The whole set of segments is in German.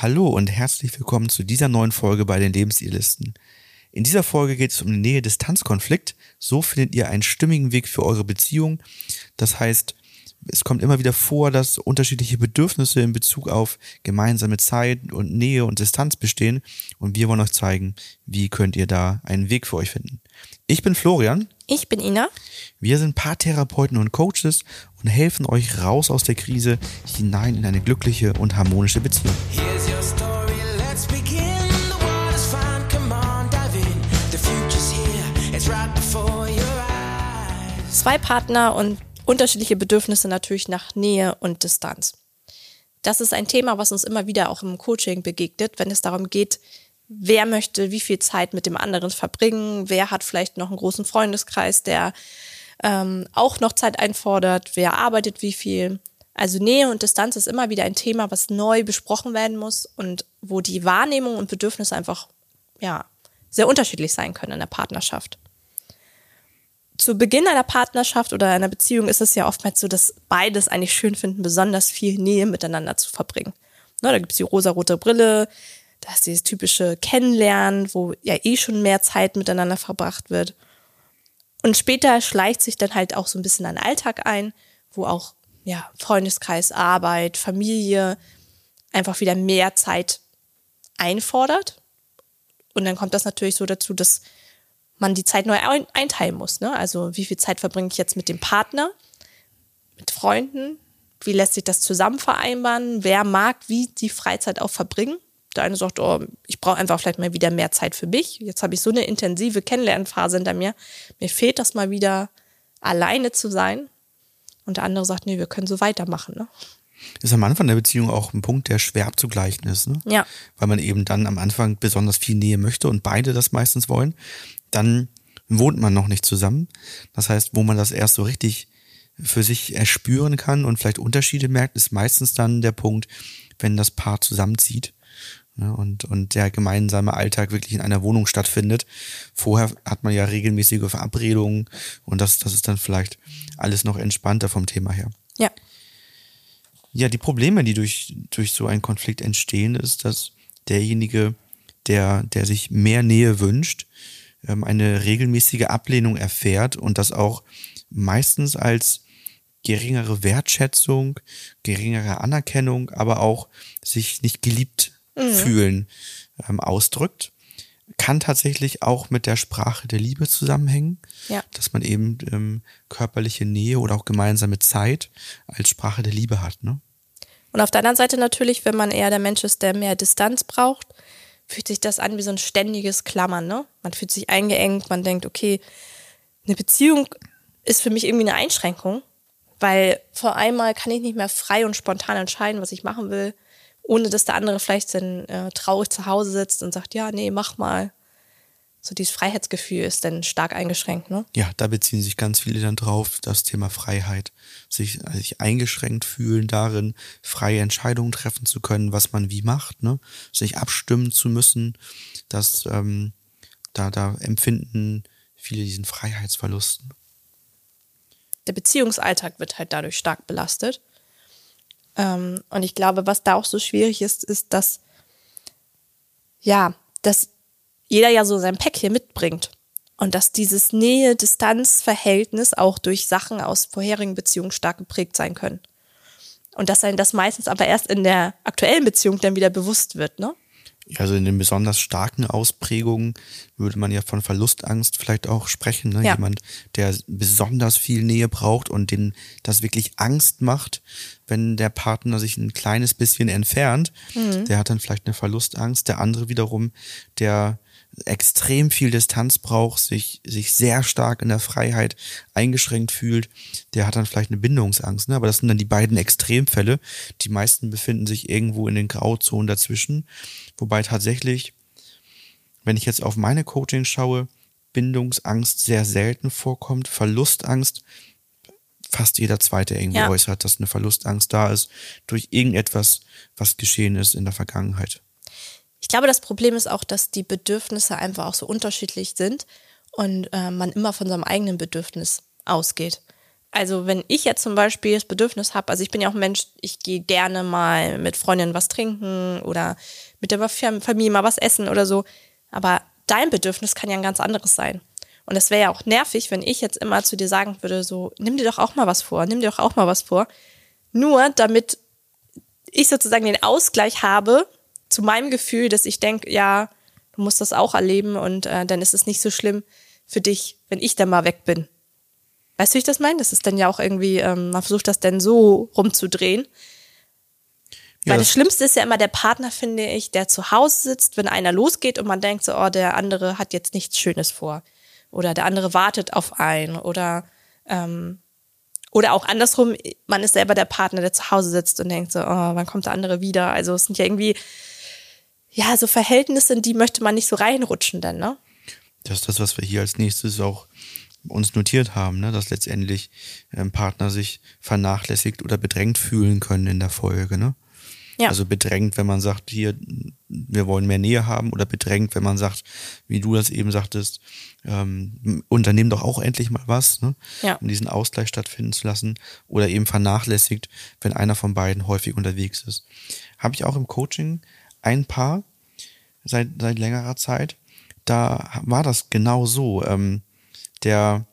Hallo und herzlich willkommen zu dieser neuen Folge bei den Lebensidealisten. In dieser Folge geht es um den Nähe-Distanz-Konflikt. So findet ihr einen stimmigen Weg für eure Beziehung. Das heißt, es kommt immer wieder vor, dass unterschiedliche Bedürfnisse in Bezug auf gemeinsame Zeit und Nähe und Distanz bestehen. Und wir wollen euch zeigen, wie könnt ihr da einen Weg für euch finden. Ich bin Florian. Ich bin Ina. Wir sind Paartherapeuten und Coaches und helfen euch raus aus der Krise hinein in eine glückliche und harmonische Beziehung. Here's your story, let's begin. The water's fine, come on, dive in. The future's here, it's right before your eyes. Zwei Partner und unterschiedliche Bedürfnisse natürlich nach Nähe und Distanz. Das ist ein Thema, was uns immer wieder auch im Coaching begegnet, wenn es darum geht, wer möchte wie viel Zeit mit dem anderen verbringen, wer hat vielleicht noch einen großen Freundeskreis, der ähm, auch noch Zeit einfordert, wer arbeitet wie viel. Also Nähe und Distanz ist immer wieder ein Thema, was neu besprochen werden muss und wo die Wahrnehmung und Bedürfnisse einfach ja sehr unterschiedlich sein können in der Partnerschaft zu Beginn einer Partnerschaft oder einer Beziehung ist es ja oftmals so, dass beides eigentlich schön finden, besonders viel Nähe miteinander zu verbringen. Ne, da gibt's die rosarote Brille, da ist dieses typische Kennenlernen, wo ja eh schon mehr Zeit miteinander verbracht wird. Und später schleicht sich dann halt auch so ein bisschen ein Alltag ein, wo auch ja, Freundeskreis, Arbeit, Familie einfach wieder mehr Zeit einfordert. Und dann kommt das natürlich so dazu, dass man die Zeit neu einteilen muss. Ne? Also wie viel Zeit verbringe ich jetzt mit dem Partner, mit Freunden? Wie lässt sich das zusammen vereinbaren? Wer mag wie die Freizeit auch verbringen? Der eine sagt, oh, ich brauche einfach vielleicht mal wieder mehr Zeit für mich. Jetzt habe ich so eine intensive Kennenlernphase hinter mir. Mir fehlt das mal wieder, alleine zu sein. Und der andere sagt, nee, wir können so weitermachen. Ne? ist am Anfang der Beziehung auch ein Punkt, der schwer abzugleichen ist. Ne? Ja. Weil man eben dann am Anfang besonders viel Nähe möchte und beide das meistens wollen. Dann wohnt man noch nicht zusammen. Das heißt, wo man das erst so richtig für sich erspüren kann und vielleicht Unterschiede merkt, ist meistens dann der Punkt, wenn das Paar zusammenzieht ne, und, und der gemeinsame Alltag wirklich in einer Wohnung stattfindet. Vorher hat man ja regelmäßige Verabredungen und das, das ist dann vielleicht alles noch entspannter vom Thema her. Ja. Ja, die Probleme, die durch, durch so einen Konflikt entstehen, ist, dass derjenige, der, der sich mehr Nähe wünscht, ähm, eine regelmäßige Ablehnung erfährt und das auch meistens als geringere Wertschätzung, geringere Anerkennung, aber auch sich nicht geliebt mhm. fühlen ähm, ausdrückt, kann tatsächlich auch mit der Sprache der Liebe zusammenhängen, ja. dass man eben ähm, körperliche Nähe oder auch gemeinsame Zeit als Sprache der Liebe hat. Ne? Und auf der anderen Seite natürlich, wenn man eher der Mensch ist, der mehr Distanz braucht, fühlt sich das an wie so ein ständiges Klammern, ne? Man fühlt sich eingeengt, man denkt, okay, eine Beziehung ist für mich irgendwie eine Einschränkung, weil vor einmal kann ich nicht mehr frei und spontan entscheiden, was ich machen will, ohne dass der andere vielleicht dann äh, traurig zu Hause sitzt und sagt, ja, nee, mach mal so dieses Freiheitsgefühl ist dann stark eingeschränkt, ne? Ja, da beziehen sich ganz viele dann drauf, das Thema Freiheit. Sich, also sich eingeschränkt fühlen darin, freie Entscheidungen treffen zu können, was man wie macht, ne? Sich abstimmen zu müssen, dass ähm, da, da empfinden viele diesen Freiheitsverlusten. Der Beziehungsalltag wird halt dadurch stark belastet. Ähm, und ich glaube, was da auch so schwierig ist, ist, dass ja, dass jeder ja so sein Päckchen mitbringt. Und dass dieses Nähe-Distanz-Verhältnis auch durch Sachen aus vorherigen Beziehungen stark geprägt sein können. Und dass einem das meistens aber erst in der aktuellen Beziehung dann wieder bewusst wird, ne? Also in den besonders starken Ausprägungen würde man ja von Verlustangst vielleicht auch sprechen. Ne? Ja. Jemand, der besonders viel Nähe braucht und den das wirklich Angst macht, wenn der Partner sich ein kleines bisschen entfernt, mhm. der hat dann vielleicht eine Verlustangst. Der andere wiederum, der extrem viel Distanz braucht, sich, sich sehr stark in der Freiheit eingeschränkt fühlt, der hat dann vielleicht eine Bindungsangst. Ne? Aber das sind dann die beiden Extremfälle. Die meisten befinden sich irgendwo in den Grauzonen dazwischen. Wobei tatsächlich, wenn ich jetzt auf meine Coaching schaue, Bindungsangst sehr selten vorkommt, Verlustangst fast jeder zweite irgendwie ja. äußert, dass eine Verlustangst da ist durch irgendetwas, was geschehen ist in der Vergangenheit. Ich glaube, das Problem ist auch, dass die Bedürfnisse einfach auch so unterschiedlich sind und äh, man immer von seinem eigenen Bedürfnis ausgeht. Also wenn ich jetzt zum Beispiel das Bedürfnis habe, also ich bin ja auch ein Mensch, ich gehe gerne mal mit Freundinnen was trinken oder mit der Familie mal was essen oder so. Aber dein Bedürfnis kann ja ein ganz anderes sein. Und es wäre ja auch nervig, wenn ich jetzt immer zu dir sagen würde, so, nimm dir doch auch mal was vor, nimm dir doch auch mal was vor. Nur damit ich sozusagen den Ausgleich habe zu meinem Gefühl, dass ich denke, ja, du musst das auch erleben und äh, dann ist es nicht so schlimm für dich, wenn ich dann mal weg bin. Weißt du, wie ich das meine? Das ist dann ja auch irgendwie, ähm, man versucht das dann so rumzudrehen. Ja, Weil das Schlimmste ist ja immer der Partner, finde ich, der zu Hause sitzt, wenn einer losgeht und man denkt so, oh, der andere hat jetzt nichts Schönes vor. Oder der andere wartet auf einen. Oder, ähm, oder auch andersrum, man ist selber der Partner, der zu Hause sitzt und denkt so, oh, wann kommt der andere wieder? Also es sind ja irgendwie, ja, so Verhältnisse, in die möchte man nicht so reinrutschen dann, ne? Das ist das, was wir hier als nächstes auch uns notiert haben, ne? dass letztendlich ähm, Partner sich vernachlässigt oder bedrängt fühlen können in der Folge. Ne? Ja. Also bedrängt, wenn man sagt, hier, wir wollen mehr Nähe haben oder bedrängt, wenn man sagt, wie du das eben sagtest, ähm, unternehmen doch auch endlich mal was, ne? ja. um diesen Ausgleich stattfinden zu lassen oder eben vernachlässigt, wenn einer von beiden häufig unterwegs ist. Habe ich auch im Coaching ein Paar seit, seit längerer Zeit, da war das genau so. Ähm, der,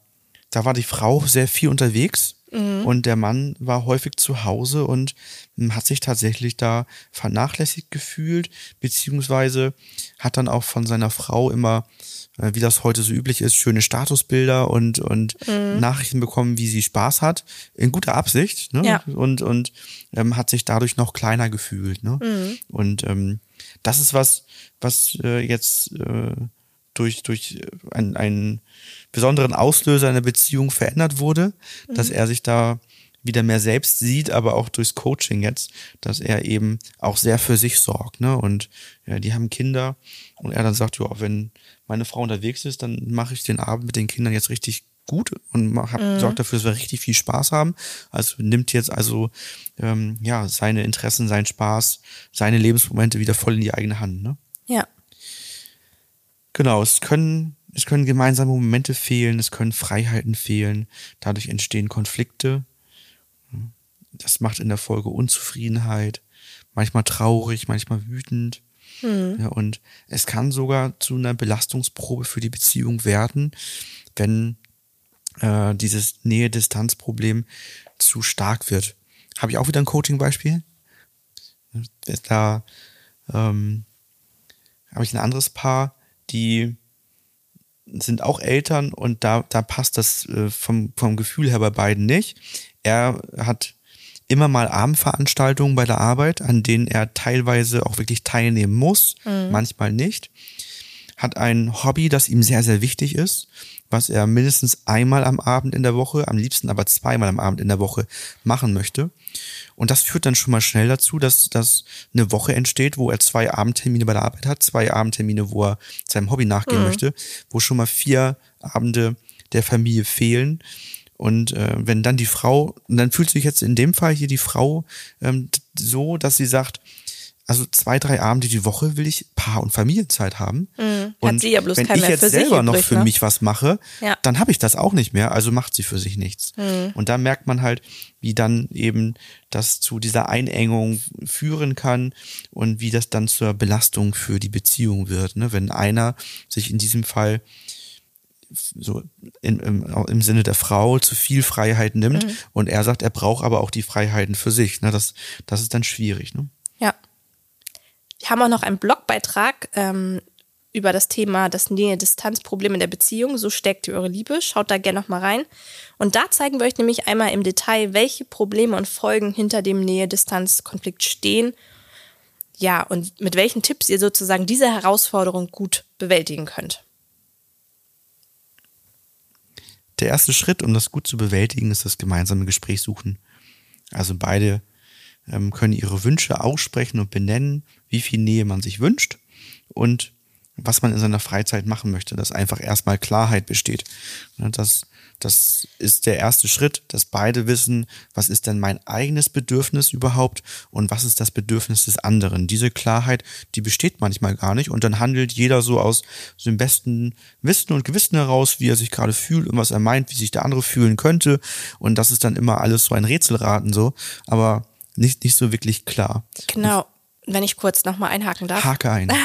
da war die Frau sehr viel unterwegs mhm. und der Mann war häufig zu Hause und hm, hat sich tatsächlich da vernachlässigt gefühlt, beziehungsweise hat dann auch von seiner Frau immer äh, wie das heute so üblich ist, schöne Statusbilder und, und mhm. Nachrichten bekommen, wie sie Spaß hat, in guter Absicht, ne? Ja. Und, und ähm, hat sich dadurch noch kleiner gefühlt. Ne? Mhm. Und ähm, das ist was, was äh, jetzt äh, durch, durch einen, einen besonderen Auslöser in der Beziehung verändert wurde, mhm. dass er sich da wieder mehr selbst sieht, aber auch durchs Coaching jetzt, dass er eben auch sehr für sich sorgt. Ne? Und ja, die haben Kinder und er dann sagt, ja, wenn meine Frau unterwegs ist, dann mache ich den Abend mit den Kindern jetzt richtig gut und hab, mhm. sorgt dafür, dass wir richtig viel Spaß haben. Also nimmt jetzt also ähm, ja seine Interessen, seinen Spaß, seine Lebensmomente wieder voll in die eigene Hand. Ne? Ja. Genau, es können, es können gemeinsame Momente fehlen, es können Freiheiten fehlen, dadurch entstehen Konflikte. Das macht in der Folge Unzufriedenheit, manchmal traurig, manchmal wütend. Mhm. Ja, und es kann sogar zu einer Belastungsprobe für die Beziehung werden, wenn äh, dieses Nähe-Distanz-Problem zu stark wird. Habe ich auch wieder ein Coaching-Beispiel? Da ähm, habe ich ein anderes Paar, die sind auch Eltern und da, da passt das äh, vom, vom Gefühl her bei beiden nicht. Er hat immer mal Abendveranstaltungen bei der Arbeit, an denen er teilweise auch wirklich teilnehmen muss, mhm. manchmal nicht. Hat ein Hobby, das ihm sehr, sehr wichtig ist, was er mindestens einmal am Abend in der Woche, am liebsten aber zweimal am Abend in der Woche machen möchte. Und das führt dann schon mal schnell dazu, dass, dass eine Woche entsteht, wo er zwei Abendtermine bei der Arbeit hat, zwei Abendtermine, wo er seinem Hobby nachgehen mhm. möchte, wo schon mal vier Abende der Familie fehlen. Und äh, wenn dann die Frau, dann fühlt sich jetzt in dem Fall hier die Frau ähm, so, dass sie sagt, also zwei, drei Abende die Woche will ich Paar- und Familienzeit haben. Mhm. Und ja wenn ich jetzt selber noch für ne? mich was mache, ja. dann habe ich das auch nicht mehr. Also macht sie für sich nichts. Mhm. Und da merkt man halt, wie dann eben das zu dieser Einengung führen kann und wie das dann zur Belastung für die Beziehung wird. Ne? Wenn einer sich in diesem Fall so in, im, im Sinne der Frau zu viel Freiheit nimmt mhm. und er sagt, er braucht aber auch die Freiheiten für sich. Ne? Das, das ist dann schwierig. Ne? Ja. Haben auch noch einen Blogbeitrag ähm, über das Thema das Nähe-Distanz-Problem in der Beziehung. So steckt ihr eure Liebe. Schaut da gerne noch mal rein. Und da zeigen wir euch nämlich einmal im Detail, welche Probleme und Folgen hinter dem Nähe-Distanz-Konflikt stehen. Ja, und mit welchen Tipps ihr sozusagen diese Herausforderung gut bewältigen könnt. Der erste Schritt, um das gut zu bewältigen, ist das gemeinsame Gespräch suchen. Also beide ähm, können ihre Wünsche aussprechen und benennen, wie viel Nähe man sich wünscht und was man in seiner Freizeit machen möchte, dass einfach erstmal Klarheit besteht. Das, das ist der erste Schritt, dass beide wissen, was ist denn mein eigenes Bedürfnis überhaupt und was ist das Bedürfnis des anderen. Diese Klarheit, die besteht manchmal gar nicht und dann handelt jeder so aus dem besten Wissen und Gewissen heraus, wie er sich gerade fühlt und was er meint, wie sich der andere fühlen könnte und das ist dann immer alles so ein Rätselraten so, aber nicht, nicht so wirklich klar. Genau. Wenn ich kurz nochmal einhaken darf. Hake ein.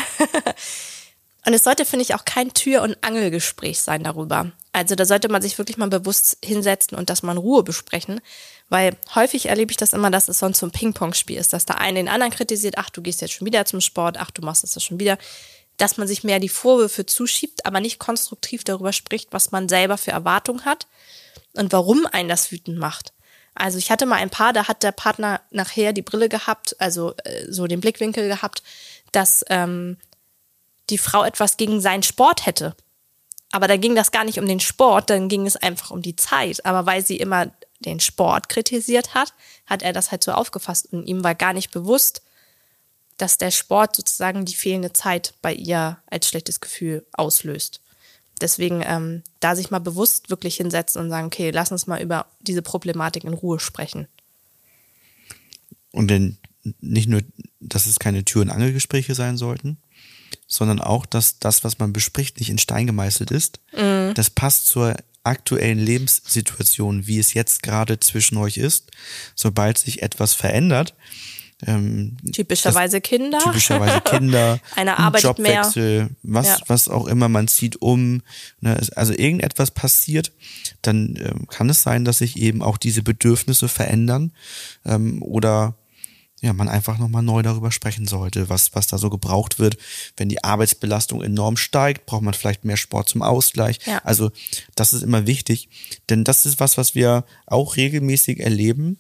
Und es sollte, finde ich, auch kein Tür- und Angelgespräch sein darüber. Also da sollte man sich wirklich mal bewusst hinsetzen und das mal in Ruhe besprechen. Weil häufig erlebe ich das immer, dass es sonst so ein Ping-Pong-Spiel ist, dass der eine den anderen kritisiert, ach, du gehst jetzt schon wieder zum Sport, ach, du machst das schon wieder. Dass man sich mehr die Vorwürfe zuschiebt, aber nicht konstruktiv darüber spricht, was man selber für Erwartungen hat und warum einen das wütend macht. Also ich hatte mal ein Paar, da hat der Partner nachher die Brille gehabt, also äh, so den Blickwinkel gehabt, dass ähm, die Frau etwas gegen seinen Sport hätte. Aber da ging das gar nicht um den Sport, dann ging es einfach um die Zeit. Aber weil sie immer den Sport kritisiert hat, hat er das halt so aufgefasst und ihm war gar nicht bewusst, dass der Sport sozusagen die fehlende Zeit bei ihr als schlechtes Gefühl auslöst. Deswegen ähm, da sich mal bewusst wirklich hinsetzen und sagen, okay, lass uns mal über diese Problematik in Ruhe sprechen. Und denn nicht nur, dass es keine Tür- und Angelgespräche sein sollten, sondern auch, dass das, was man bespricht, nicht in Stein gemeißelt ist. Mhm. Das passt zur aktuellen Lebenssituation, wie es jetzt gerade zwischen euch ist. Sobald sich etwas verändert, ähm, typischerweise Kinder. Typischerweise Kinder. Eine Arbeit Jobwechsel, mehr. was, ja. was auch immer, man zieht um. Ne, also irgendetwas passiert, dann ähm, kann es sein, dass sich eben auch diese Bedürfnisse verändern ähm, oder ja, man einfach nochmal neu darüber sprechen sollte, was, was da so gebraucht wird. Wenn die Arbeitsbelastung enorm steigt, braucht man vielleicht mehr Sport zum Ausgleich. Ja. Also das ist immer wichtig, denn das ist was, was wir auch regelmäßig erleben,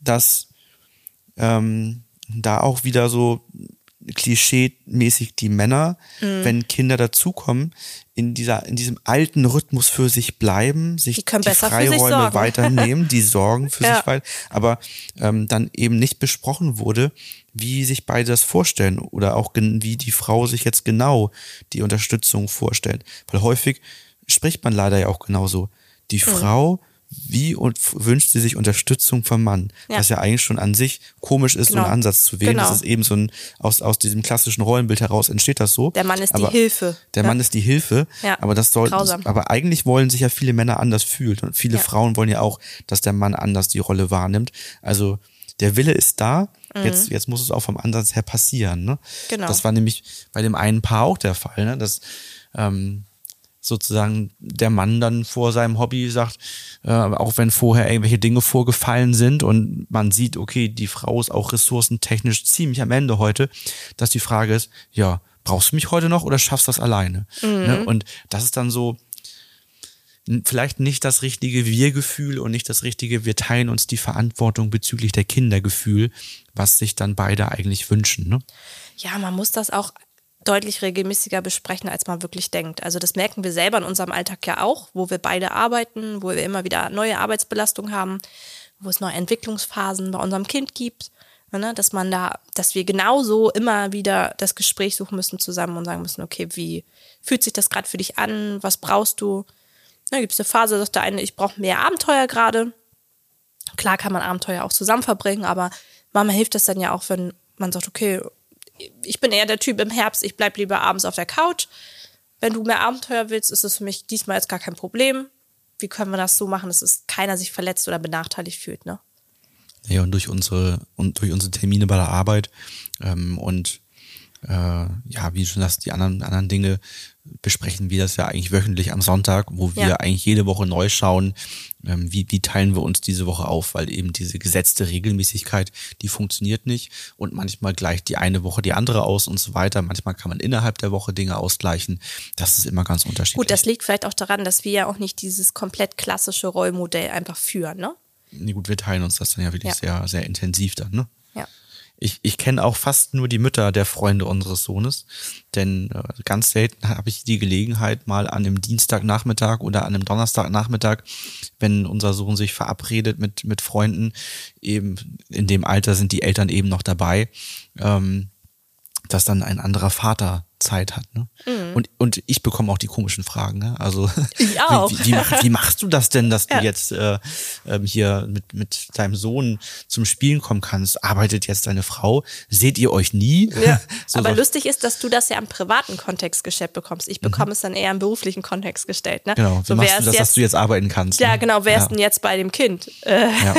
dass ähm, da auch wieder so klischee-mäßig die Männer, mhm. wenn Kinder dazukommen, in dieser, in diesem alten Rhythmus für sich bleiben, sich die, die Freiräume weiternehmen, die sorgen für ja. sich weiter, aber ähm, dann eben nicht besprochen wurde, wie sich beide das vorstellen oder auch wie die Frau sich jetzt genau die Unterstützung vorstellt. Weil häufig spricht man leider ja auch genauso. Die mhm. Frau wie und wünscht sie sich Unterstützung vom Mann. Ja. Was ja eigentlich schon an sich komisch ist, genau. so einen Ansatz zu wählen. Genau. Das ist eben so ein, aus, aus diesem klassischen Rollenbild heraus entsteht das so. Der Mann ist aber die Hilfe. Der ja. Mann ist die Hilfe. Ja. Aber das soll, Grausam. aber eigentlich wollen sich ja viele Männer anders fühlen. Und viele ja. Frauen wollen ja auch, dass der Mann anders die Rolle wahrnimmt. Also, der Wille ist da. Mhm. Jetzt, jetzt muss es auch vom Ansatz her passieren. Ne? Genau. Das war nämlich bei dem einen Paar auch der Fall. Ne? Das, ähm, sozusagen der Mann dann vor seinem Hobby sagt, äh, auch wenn vorher irgendwelche Dinge vorgefallen sind und man sieht, okay, die Frau ist auch ressourcentechnisch ziemlich am Ende heute, dass die Frage ist, ja, brauchst du mich heute noch oder schaffst du das alleine? Mhm. Ne? Und das ist dann so, vielleicht nicht das richtige Wir-Gefühl und nicht das richtige Wir teilen uns die Verantwortung bezüglich der Kindergefühl, was sich dann beide eigentlich wünschen. Ne? Ja, man muss das auch deutlich regelmäßiger besprechen, als man wirklich denkt. Also das merken wir selber in unserem Alltag ja auch, wo wir beide arbeiten, wo wir immer wieder neue Arbeitsbelastung haben, wo es neue Entwicklungsphasen bei unserem Kind gibt, ne, dass man da, dass wir genauso immer wieder das Gespräch suchen müssen zusammen und sagen müssen, okay, wie fühlt sich das gerade für dich an? Was brauchst du? Da gibt es eine Phase, sagt der eine, ich brauche mehr Abenteuer gerade. Klar kann man Abenteuer auch zusammen verbringen, aber Mama hilft es dann ja auch, wenn man sagt, okay, ich bin eher der Typ im Herbst, ich bleib lieber abends auf der Couch. Wenn du mehr Abenteuer willst, ist es für mich diesmal jetzt gar kein Problem. Wie können wir das so machen, dass es keiner sich verletzt oder benachteiligt fühlt, ne? Ja, und durch unsere und durch unsere Termine bei der Arbeit ähm, und äh, ja, wie schon das, die anderen, anderen Dinge besprechen wir das ja eigentlich wöchentlich am Sonntag, wo wir ja. eigentlich jede Woche neu schauen, ähm, wie, wie teilen wir uns diese Woche auf, weil eben diese gesetzte Regelmäßigkeit, die funktioniert nicht und manchmal gleicht die eine Woche die andere aus und so weiter. Manchmal kann man innerhalb der Woche Dinge ausgleichen. Das ist immer ganz unterschiedlich. Gut, das liegt vielleicht auch daran, dass wir ja auch nicht dieses komplett klassische Rollmodell einfach führen, ne? Nee, gut, wir teilen uns das dann ja wirklich ja. sehr, sehr intensiv dann, ne? Ich, ich kenne auch fast nur die Mütter der Freunde unseres Sohnes, denn äh, ganz selten habe ich die Gelegenheit, mal an einem Dienstagnachmittag oder an einem Donnerstagnachmittag, wenn unser Sohn sich verabredet mit, mit Freunden, eben in dem Alter sind die Eltern eben noch dabei, ähm, dass dann ein anderer Vater Zeit hat. Ne? Mhm. Und, und ich bekomme auch die komischen Fragen. Ne? Also ich auch. Wie, wie, mach, wie machst du das denn, dass ja. du jetzt äh, ähm, hier mit, mit deinem Sohn zum Spielen kommen kannst? Arbeitet jetzt deine Frau? Seht ihr euch nie? Ja. so, Aber so. lustig ist, dass du das ja im privaten Kontext gestellt bekommst. Ich bekomme mhm. es dann eher im beruflichen Kontext gestellt. Ne? Genau, wie so, machst du das, jetzt, dass du jetzt arbeiten kannst? Ja, ne? genau. Wer ja. ist denn jetzt bei dem Kind? Äh. Ja.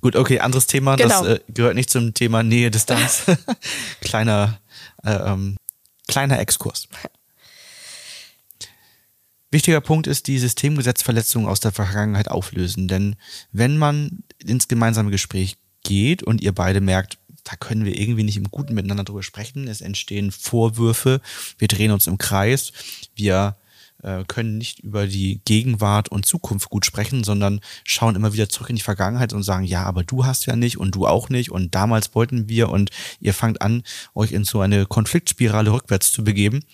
Gut, okay, anderes Thema. Genau. Das äh, gehört nicht zum Thema Nähe, Distanz. Kleiner ähm, Kleiner Exkurs. Wichtiger Punkt ist die Systemgesetzverletzung aus der Vergangenheit auflösen. Denn wenn man ins gemeinsame Gespräch geht und ihr beide merkt, da können wir irgendwie nicht im Guten miteinander drüber sprechen, es entstehen Vorwürfe, wir drehen uns im Kreis, wir äh, können nicht über die Gegenwart und Zukunft gut sprechen, sondern schauen immer wieder zurück in die Vergangenheit und sagen, ja, aber du hast ja nicht und du auch nicht und damals wollten wir und ihr fangt an, euch in so eine Konfliktspirale rückwärts zu begeben,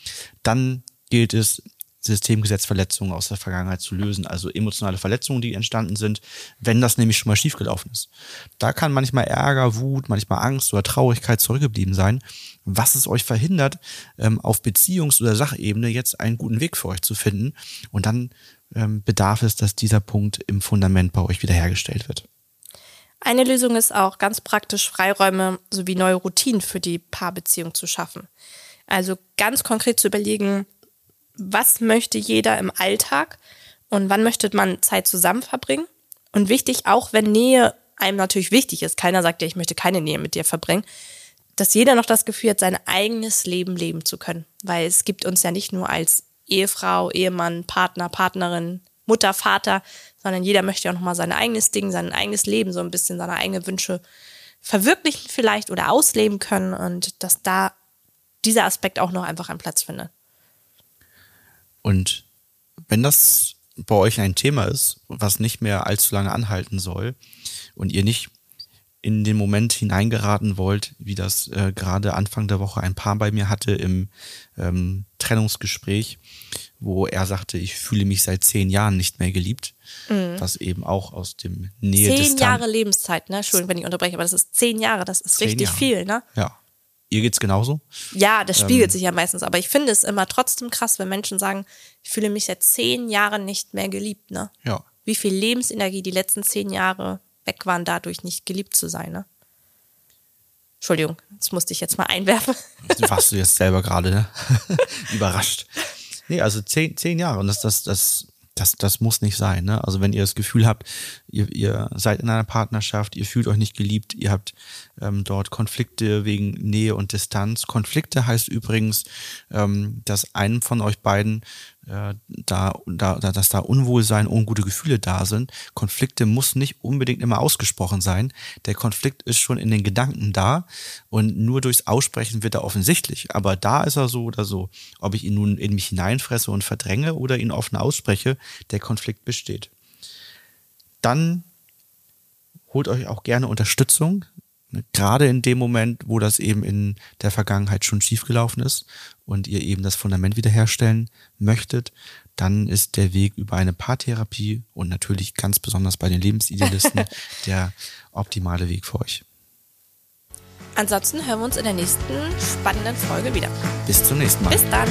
dann gilt es, Systemgesetzverletzungen aus der Vergangenheit zu lösen, also emotionale Verletzungen, die entstanden sind, wenn das nämlich schon mal schiefgelaufen ist. Da kann manchmal Ärger, Wut, manchmal Angst oder Traurigkeit zurückgeblieben sein, was es euch verhindert, ähm, auf Beziehungs- oder Sachebene jetzt einen guten Weg für euch zu finden. Und dann ähm, bedarf es, dass dieser Punkt im Fundament bei euch wiederhergestellt wird. Eine Lösung ist auch ganz praktisch Freiräume sowie neue Routinen für die Paarbeziehung zu schaffen. Also ganz konkret zu überlegen, was möchte jeder im Alltag und wann möchte man Zeit zusammen verbringen. Und wichtig, auch wenn Nähe einem natürlich wichtig ist, keiner sagt ja, ich möchte keine Nähe mit dir verbringen, dass jeder noch das Gefühl hat, sein eigenes Leben leben zu können. Weil es gibt uns ja nicht nur als Ehefrau, Ehemann, Partner, Partnerin, Mutter, Vater, sondern jeder möchte ja auch nochmal sein eigenes Ding, sein eigenes Leben, so ein bisschen seine eigenen Wünsche verwirklichen vielleicht oder ausleben können und dass da dieser Aspekt auch noch einfach einen Platz findet. Und wenn das bei euch ein Thema ist, was nicht mehr allzu lange anhalten soll und ihr nicht in den Moment hineingeraten wollt, wie das äh, gerade Anfang der Woche ein Paar bei mir hatte im ähm, Trennungsgespräch, wo er sagte, ich fühle mich seit zehn Jahren nicht mehr geliebt, mhm. was eben auch aus dem Nähe Zehn Jahre Lebenszeit, ne? Entschuldigung, wenn ich unterbreche, aber das ist zehn Jahre, das ist richtig Jahre. viel, ne? Ja. Ihr geht's genauso? Ja, das spiegelt ähm, sich ja meistens. Aber ich finde es immer trotzdem krass, wenn Menschen sagen, ich fühle mich seit zehn Jahren nicht mehr geliebt. Ne? Ja. Wie viel Lebensenergie die letzten zehn Jahre weg waren, dadurch nicht geliebt zu sein. Ne? Entschuldigung, das musste ich jetzt mal einwerfen. Warst du jetzt selber gerade ne? überrascht. Nee, also zehn, zehn Jahre. Und das, das, das das, das muss nicht sein. Ne? Also wenn ihr das Gefühl habt, ihr, ihr seid in einer Partnerschaft, ihr fühlt euch nicht geliebt, ihr habt ähm, dort Konflikte wegen Nähe und Distanz. Konflikte heißt übrigens, ähm, dass einem von euch beiden da, da, dass da Unwohlsein, ungute Gefühle da sind. Konflikte muss nicht unbedingt immer ausgesprochen sein. Der Konflikt ist schon in den Gedanken da und nur durchs Aussprechen wird er offensichtlich. Aber da ist er so oder so. Ob ich ihn nun in mich hineinfresse und verdränge oder ihn offen ausspreche, der Konflikt besteht. Dann holt euch auch gerne Unterstützung. Gerade in dem Moment, wo das eben in der Vergangenheit schon schiefgelaufen ist und ihr eben das Fundament wiederherstellen möchtet, dann ist der Weg über eine Paartherapie und natürlich ganz besonders bei den Lebensidealisten der optimale Weg für euch. Ansonsten hören wir uns in der nächsten spannenden Folge wieder. Bis zum nächsten Mal. Bis dann.